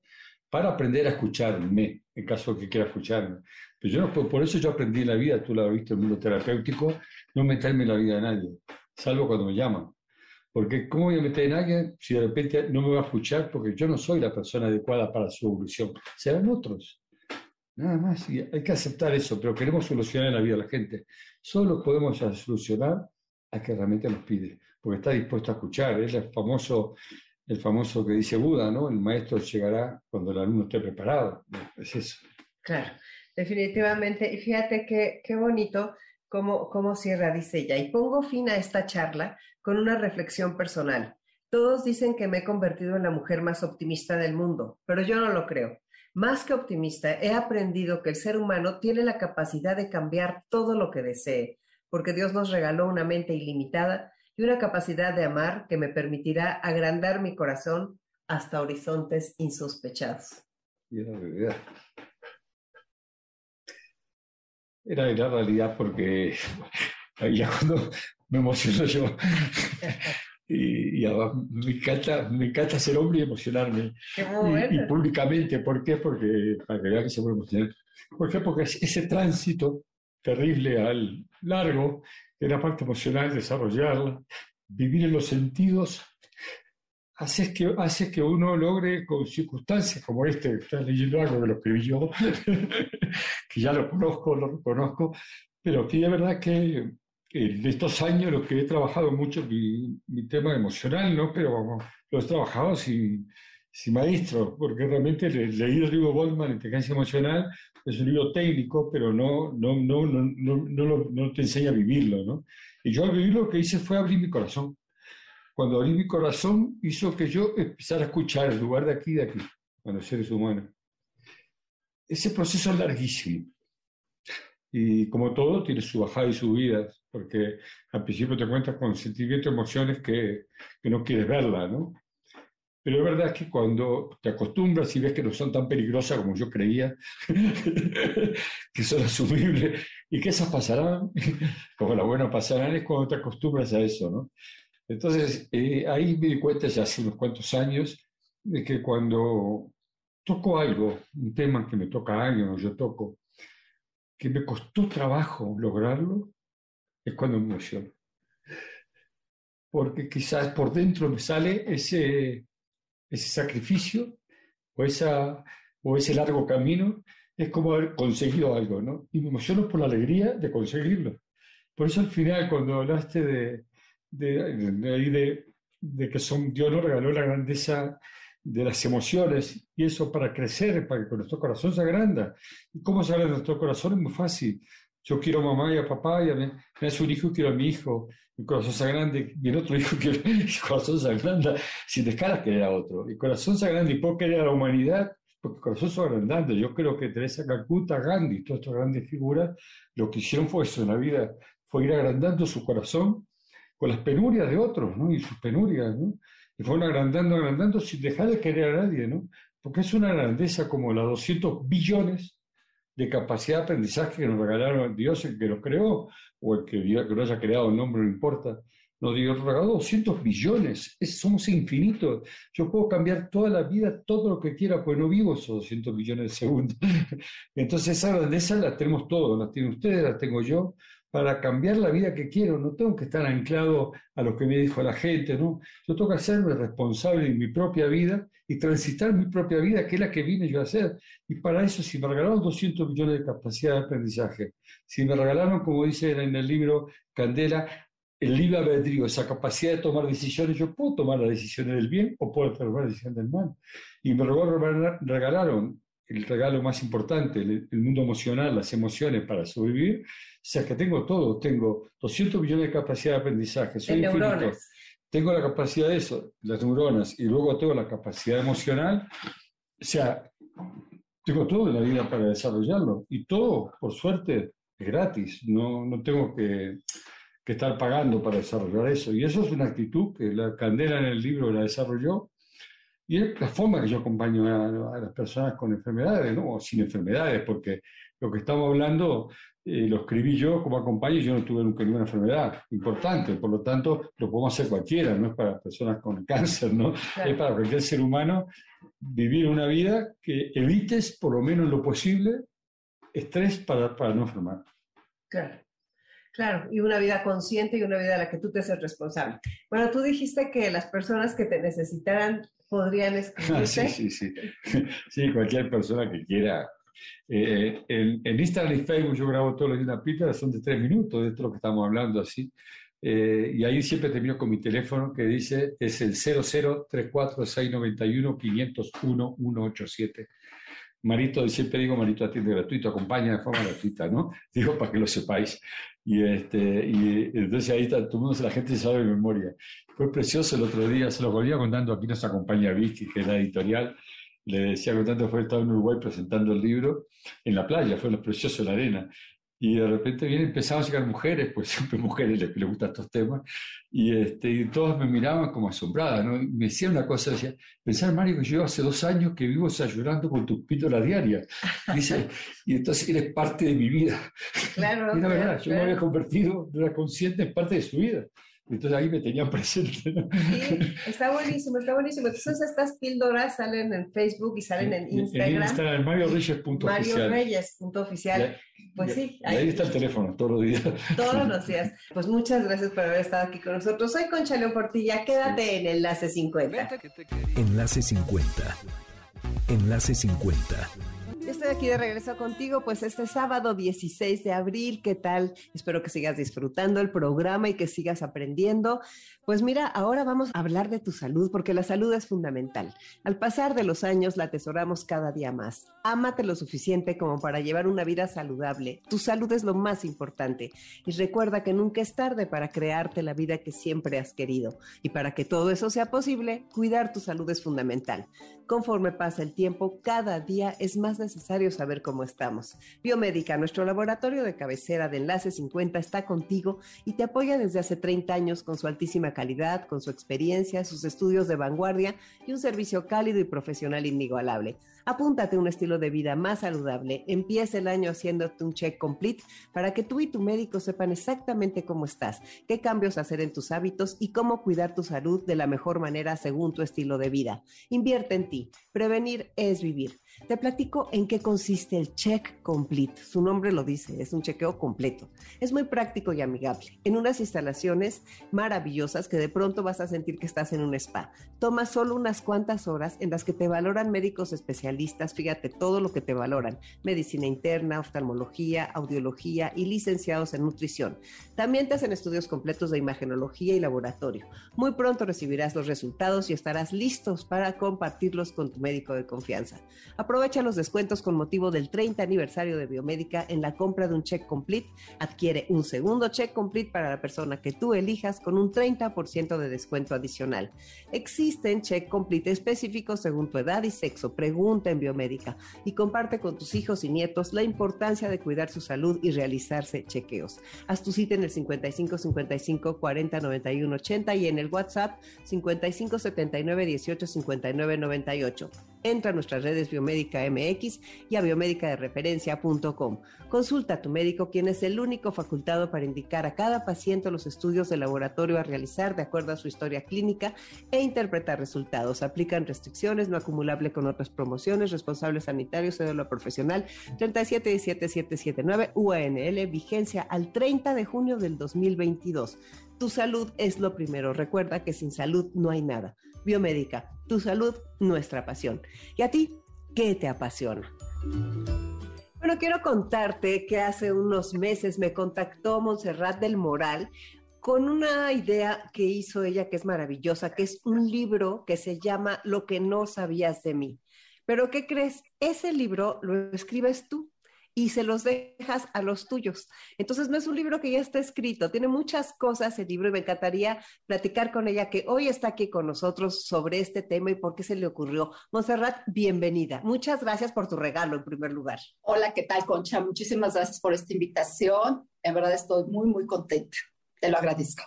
S3: para aprender a escucharme, en caso de que quiera escucharme. Pero yo no, por eso yo aprendí en la vida, tú lo has visto en el mundo terapéutico, no meterme en la vida de nadie, salvo cuando me llaman. Porque ¿cómo voy a meter en alguien si de repente no me va a escuchar? Porque yo no soy la persona adecuada para su evolución. Serán otros. Nada más. Y hay que aceptar eso, pero queremos solucionar la vida de la gente. Solo podemos solucionar a que realmente nos pide porque está dispuesto a escuchar. Es el famoso, el famoso que dice Buda, ¿no? El maestro llegará cuando el alumno esté preparado. Es eso.
S1: Claro, definitivamente. Y fíjate qué, qué bonito cómo, cómo cierra, dice ella. Y pongo fin a esta charla con una reflexión personal. Todos dicen que me he convertido en la mujer más optimista del mundo, pero yo no lo creo. Más que optimista, he aprendido que el ser humano tiene la capacidad de cambiar todo lo que desee, porque Dios nos regaló una mente ilimitada y una capacidad de amar que me permitirá agrandar mi corazón hasta horizontes insospechados.
S3: era realidad. Era la realidad porque <laughs> ya cuando me emociono yo. <laughs> y, y me encanta, me encanta ser hombre y emocionarme. y, públicamente, ¿por qué? Porque, para que vean que se puede emocionar. ¿Por qué? Porque ese tránsito terrible al largo, de la parte emocional, desarrollarla, vivir en los sentidos, hace que, hace que uno logre con circunstancias como este, que está leyendo algo que lo escribí yo, <laughs> que ya lo conozco, lo reconozco, pero que es verdad que en estos años lo que he trabajado mucho mi, mi tema emocional, ¿no? Pero lo he trabajado sin, sin maestro, porque realmente le, leí el libro Goldman, Inteligencia Emocional, es un libro técnico, pero no, no, no, no, no, no, te enseña a vivirlo, ¿no? Y yo al vivirlo lo que hice fue abrir mi corazón. Cuando abrí mi corazón hizo que yo empezara a escuchar en lugar de aquí y de aquí, a los seres humanos. Ese proceso es larguísimo. Y como todo, tiene su bajada y subidas, porque al principio te cuentas con sentimientos, emociones que, que no quieres verla, ¿no? Pero es verdad que cuando te acostumbras y ves que no son tan peligrosas como yo creía, <laughs> que son asumibles y que esas pasarán, <laughs> como las buenas pasarán, es cuando te acostumbras a eso, ¿no? Entonces, eh, ahí me di cuenta ya hace unos cuantos años de que cuando toco algo, un tema que me toca a alguien o yo toco, que me costó trabajo lograrlo, es cuando me emociono. Porque quizás por dentro me sale ese, ese sacrificio o, esa, o ese largo camino, es como haber conseguido algo, ¿no? Y me emociono por la alegría de conseguirlo. Por eso al final, cuando hablaste de, de, de, de que son, Dios nos regaló la grandeza de las emociones y eso para crecer, para que nuestro corazón se agranda. ¿Y cómo se agranda nuestro corazón? Es muy fácil. Yo quiero a mamá y a papá, y a mí, me hace un hijo, quiero a mi hijo, mi corazón se agrande, y el otro hijo <laughs> quiero, mi corazón se agranda, sin dejar a querer a otro. Mi corazón se agranda y puedo querer a la humanidad, porque el corazón se agrandando. Yo creo que Teresa Calcuta, Gandhi, todas estas grandes figuras, lo que hicieron fue eso en la vida, fue ir agrandando su corazón con las penurias de otros, ¿no? Y sus penurias, ¿no? Y fueron agrandando, agrandando sin dejar de querer a nadie, ¿no? Porque es una grandeza como la 200 billones de capacidad de aprendizaje que nos regalaron Dios, el que lo creó, o el que, que lo haya creado, el nombre no importa. Nos dio regaló 200 billones, es, somos infinitos. Yo puedo cambiar toda la vida, todo lo que quiera, pues no vivo esos 200 billones de segundos. <laughs> Entonces esa grandeza la tenemos todos, la tienen ustedes, la tengo yo, para cambiar la vida que quiero. No tengo que estar anclado a lo que me dijo la gente, ¿no? Yo tengo que hacerme responsable de mi propia vida y transitar mi propia vida, que es la que vine yo a hacer. Y para eso, si me regalaron 200 millones de capacidad de aprendizaje, si me regalaron, como dice en el libro Candela, el libre albedrío, esa capacidad de tomar decisiones, yo puedo tomar las decisiones del bien o puedo tomar las decisiones del mal. Y me regalaron el regalo más importante, el, mundo emocional, las emociones para sobrevivir, o sea que tengo todo, tengo 200 millones de capacidad de aprendizaje, soy infinito, tengo la capacidad de eso, las neuronas, y luego tengo la capacidad emocional, o sea, tengo todo en la vida para desarrollarlo, y todo, por suerte, es gratis, no, no tengo que, que estar pagando para desarrollar eso, y eso es una actitud que la Candela en el libro la desarrolló, y es la forma que yo acompaño a, las personas con enfermedades, ¿no? o sin enfermedades, porque lo que estamos hablando eh, lo escribí yo como acompaño y yo no tuve nunca ninguna enfermedad importante, por lo tanto lo podemos hacer cualquiera, no es para personas con <laughs> cáncer, ¿no? Es para cualquier ser humano vivir una vida que evites, por lo menos lo posible, estrés para, para no enfermar.
S1: Claro. Claro, y una vida consciente y una vida a la que tú te haces responsable. Bueno, tú dijiste que las personas que te necesitaran podrían escribirte. <laughs>
S3: sí, sí, sí. Sí, cualquier persona que quiera. Eh, en, Instagram y Facebook yo grabo todos los días una píldora, son de tres minutos, de esto lo que estamos hablando así. Eh, y ahí siempre termino con mi teléfono que dice, es el 0034691-501-187. Marito, siempre digo, Marito atiende gratuito, acompaña de forma gratuita, ¿no? Digo para que lo sepáis. Y, este, y entonces ahí está, todo mundo, la gente sabe de memoria. Fue precioso el otro día, se lo volvía contando, aquí nos acompaña Vicky, que es la editorial, le decía contando, fue estaba en Uruguay presentando el libro en la playa, fue lo precioso la arena. Y de repente viene, empezaban a llegar mujeres, pues <laughs> siempre mujeres les, les gustan estos temas, y, este, y todas me miraban como asombradas, ¿no? me decían una cosa, decía, pensar Mario que yo hace dos años que vivo llorando con tu píldora diaria, <laughs> dice, y entonces eres parte de mi vida.
S1: Claro. <laughs>
S3: y la verdad, yo me había convertido, era consciente en parte de su vida. Entonces ahí me tenían <laughs> presente.
S1: Sí, está buenísimo, está buenísimo. Entonces estas píldoras salen en Facebook y salen en Instagram. En Instagram,
S3: Mario Reyes.
S1: Mario Reyes. oficial. Pues sí.
S3: Ahí, está el teléfono, todos los días. <laughs>
S1: Todos los días. Pues muchas gracias por haber estado aquí con nosotros. Soy Concha León Portilla. Quédate en Enlace 50.
S2: Enlace 50. Enlace 50
S1: estoy aquí de regreso contigo, pues este sábado 16 de abril, ¿qué tal? Espero que sigas disfrutando el programa y que sigas aprendiendo. Pues mira, ahora vamos a hablar de tu salud, porque la salud es fundamental. Al pasar de los años la atesoramos cada día más. Ámate lo suficiente como para llevar una vida saludable. Tu salud es lo más importante. Y recuerda que nunca es tarde para crearte la vida que siempre has querido. Y para que todo eso sea posible, cuidar tu salud es fundamental. Conforme pasa el tiempo, cada día es más necesario saber cómo estamos. Biomédica, nuestro laboratorio de cabecera de Enlace 50 está contigo y te apoya desde hace 30 años con su altísima calidad, con su experiencia, sus estudios de vanguardia y un servicio cálido y profesional inigualable. Apúntate a un estilo de vida más saludable. Empieza el año haciéndote un check complete para que tú y tu médico sepan exactamente cómo estás, qué cambios hacer en tus hábitos y cómo cuidar tu salud de la mejor manera según tu estilo de vida. Invierte en ti. Prevenir es vivir. Te platico en qué consiste el Check Complete. Su nombre lo dice, es un chequeo completo. Es muy práctico y amigable. En unas instalaciones maravillosas que de pronto vas a sentir que estás en un spa. Toma solo unas cuantas horas en las que te valoran médicos especialistas, fíjate todo lo que te valoran. Medicina interna, oftalmología, audiología y licenciados en nutrición. También te hacen estudios completos de imagenología y laboratorio. Muy pronto recibirás los resultados y estarás listos para compartirlos con tu médico de confianza. Aprovecha los descuentos con motivo del 30 aniversario de Biomédica en la compra de un check complete. Adquiere un segundo check complete para la persona que tú elijas con un 30% de descuento adicional. Existen check complete específicos según tu edad y sexo. Pregunta en Biomédica y comparte con tus hijos y nietos la importancia de cuidar su salud y realizarse chequeos. Haz tu cita en el 55 55 40 91 80 y en el WhatsApp 55 79 18 59 98. Entra a nuestras redes Biomédica MX y a biomédicadereferencia.com. Consulta a tu médico, quien es el único facultado para indicar a cada paciente los estudios de laboratorio a realizar de acuerdo a su historia clínica e interpretar resultados. Aplican restricciones no acumulable con otras promociones, responsable sanitario, cédula profesional 3777779 UANL, vigencia al 30 de junio del 2022. Tu salud es lo primero. Recuerda que sin salud no hay nada. Biomédica, tu salud, nuestra pasión. ¿Y a ti qué te apasiona? Bueno, quiero contarte que hace unos meses me contactó Montserrat del Moral con una idea que hizo ella que es maravillosa, que es un libro que se llama Lo que no sabías de mí. Pero ¿qué crees? Ese libro lo escribes tú y se los dejas a los tuyos. Entonces no es un libro que ya está escrito, tiene muchas cosas el libro y me encantaría platicar con ella que hoy está aquí con nosotros sobre este tema y por qué se le ocurrió. Monserrat, bienvenida. Muchas gracias por tu regalo en primer lugar.
S4: Hola, ¿qué tal, Concha? Muchísimas gracias por esta invitación. En verdad estoy muy, muy contenta. Te lo agradezco.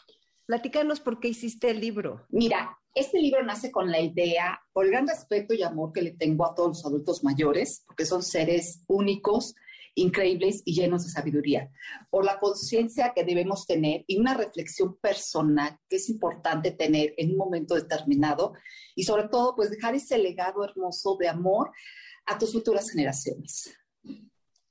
S1: Platícanos por qué hiciste el libro.
S4: Mira, este libro nace con la idea, por el gran respeto y amor que le tengo a todos los adultos mayores, porque son seres únicos, increíbles y llenos de sabiduría, por la conciencia que debemos tener y una reflexión personal que es importante tener en un momento determinado y sobre todo pues dejar ese legado hermoso de amor a tus futuras generaciones.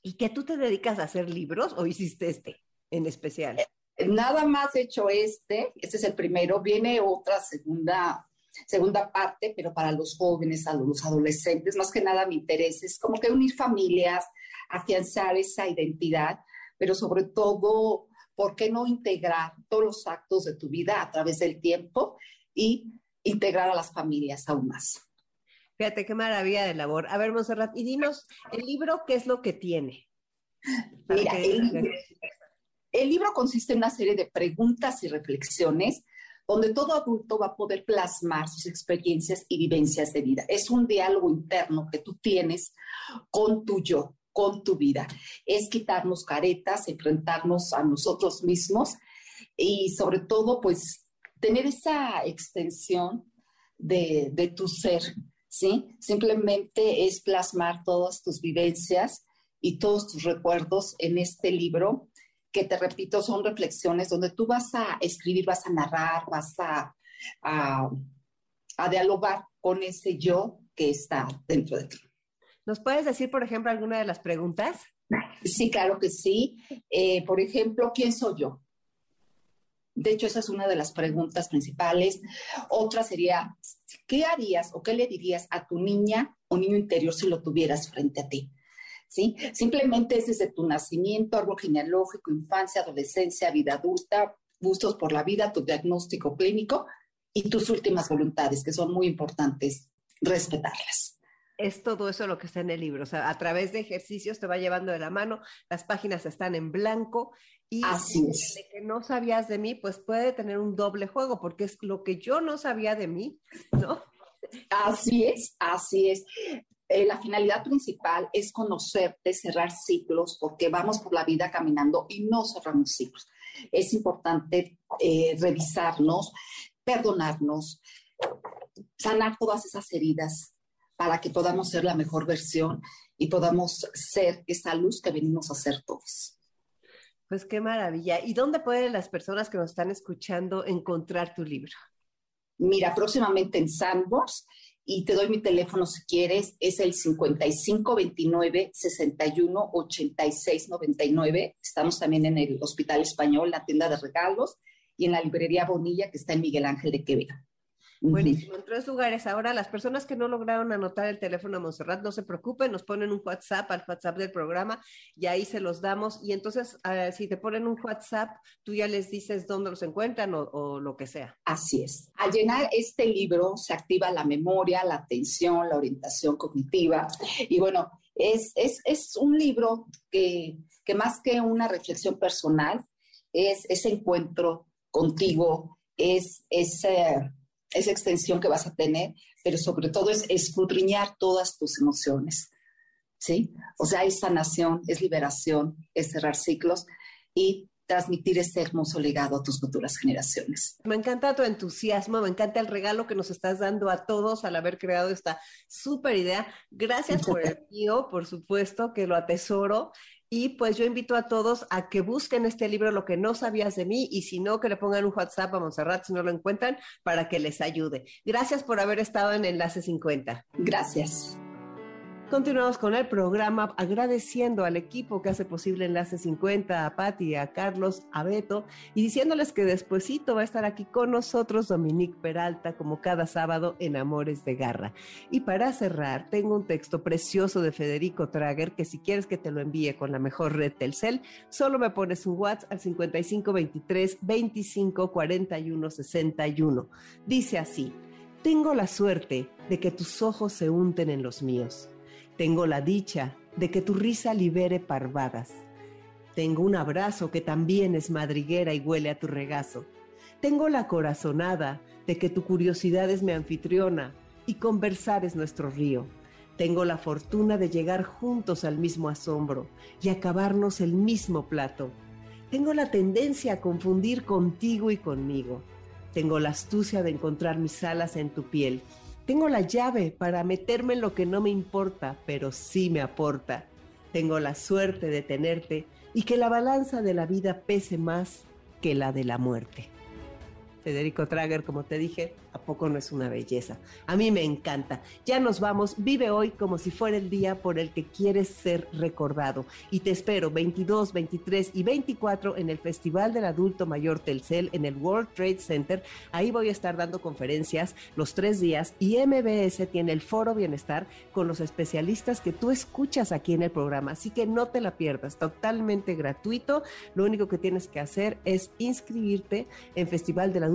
S1: ¿Y que tú te dedicas a hacer libros o hiciste este en especial?
S4: Eh, nada más hecho este, este es el primero, viene otra segunda segunda parte, pero para los jóvenes, a los adolescentes, más que nada mi interés es como que unir familias, afianzar esa identidad, pero sobre todo, ¿por qué no integrar todos los actos de tu vida a través del tiempo y integrar a las familias aún más?
S1: Fíjate qué maravilla de labor. A ver, Monserrat, y dinos, el libro, ¿qué es lo que tiene?
S4: Mira, el, el libro consiste en una serie de preguntas y reflexiones donde todo adulto va a poder plasmar sus experiencias y vivencias de vida. Es un diálogo interno que tú tienes con tu yo, con tu vida. Es quitarnos caretas, enfrentarnos a nosotros mismos y sobre todo, pues, tener esa extensión de, tu ser, ¿sí? Simplemente es plasmar todas tus vivencias y todos tus recuerdos en este libro que te repito, son reflexiones donde tú vas a escribir, vas a narrar, vas a, a, dialogar con ese yo que está dentro de ti.
S1: ¿Nos puedes decir, por ejemplo, alguna de las preguntas?
S4: Sí, claro que sí. Eh, por ejemplo, ¿quién soy yo? De hecho, esa es una de las preguntas principales. Otra sería, ¿qué harías o qué le dirías a tu niña o niño interior si lo tuvieras frente a ti? ¿sí? Simplemente es desde tu nacimiento, árbol genealógico, infancia, adolescencia, vida adulta, gustos por la vida, tu diagnóstico clínico y tus últimas voluntades, que son muy importantes respetarlas.
S1: Es todo eso lo que está en el libro. O sea, a través de ejercicios te va llevando de la mano, las páginas están en blanco y
S4: Así es.
S1: de que no sabías de mí, pues puede tener un doble juego, porque es lo que yo no sabía de mí, ¿no?
S4: Así es, así es. Eh, la finalidad principal es conocerte, cerrar ciclos, porque vamos por la vida caminando y no cerramos ciclos. Es importante eh, revisarnos, perdonarnos, sanar todas esas heridas para que podamos ser la mejor versión y podamos ser esa luz que venimos a ser todos.
S1: Pues qué maravilla. ¿Y dónde pueden las personas que nos están escuchando encontrar tu libro?
S4: Mira, próximamente en Sandbox y te doy mi teléfono si quieres, es el 5529 61 86 99. Estamos también en el Hospital Español, la tienda de regalos, y en la librería Bonilla, que está en Miguel Ángel de Quevedo.
S1: Buenísimo, en tres lugares. Ahora, las personas que no lograron anotar el teléfono a Montserrat, no se preocupen, nos ponen un WhatsApp al WhatsApp del programa y ahí se los damos. Y entonces, si te ponen un WhatsApp, tú ya les dices dónde los encuentran o, lo que sea.
S4: Así es. Al llenar este libro se activa la memoria, la atención, la orientación cognitiva. Y bueno, es, es, un libro que, que más que una reflexión personal, es ese encuentro contigo, es ese esa extensión que vas a tener, pero sobre todo es escudriñar todas tus emociones. ¿Sí? O sea, es sanación, es liberación, es cerrar ciclos y transmitir ese hermoso legado a tus futuras generaciones.
S1: Me encanta tu entusiasmo, me encanta el regalo que nos estás dando a todos al haber creado esta súper idea. Gracias por el <laughs> mío, por supuesto, que lo atesoro. Y pues yo invito a todos a que busquen este libro, Lo que no sabías de mí, y si no, que le pongan un WhatsApp a Montserrat si no lo encuentran, para que les ayude. Gracias por haber estado en Enlace 50.
S4: Gracias.
S1: Continuamos con el programa agradeciendo al equipo que hace posible Enlace 50, a Patti, a Carlos, a Beto y diciéndoles que despuesito va a estar aquí con nosotros Dominique Peralta como cada sábado en Amores de Garra. Y para cerrar, tengo un texto precioso de Federico Trager que si quieres que te lo envíe con la mejor red Telcel, solo me pones un WhatsApp al 5523 25 41 61. Dice así: Tengo la suerte de que tus ojos se unten en los míos tengo la dicha de que tu risa libere parvadas. Tengo un abrazo que también es madriguera y huele a tu regazo. Tengo la corazonada de que tu curiosidad es mi anfitriona y conversar es nuestro río. Tengo la fortuna de llegar juntos al mismo asombro y acabarnos el mismo plato. Tengo la tendencia a confundir contigo y conmigo. Tengo la astucia de encontrar mis alas en tu piel tengo la llave para meterme en lo que no me importa, pero sí me aporta. Tengo la suerte de tenerte y que la balanza de la vida pese más que la de la muerte. Federico Trager, como te dije, ¿a poco no es una belleza? A mí me encanta. Ya nos vamos, vive hoy como si fuera el día por el que quieres ser recordado. Y te espero 22, 23 y 24 en el Festival del Adulto Mayor Telcel en el World Trade Center. Ahí voy a estar dando conferencias los tres días y MBS tiene el Foro Bienestar con los especialistas que tú escuchas aquí en el programa. Así que no te la pierdas, totalmente gratuito. Lo único que tienes que hacer es inscribirte en Festival del Adulto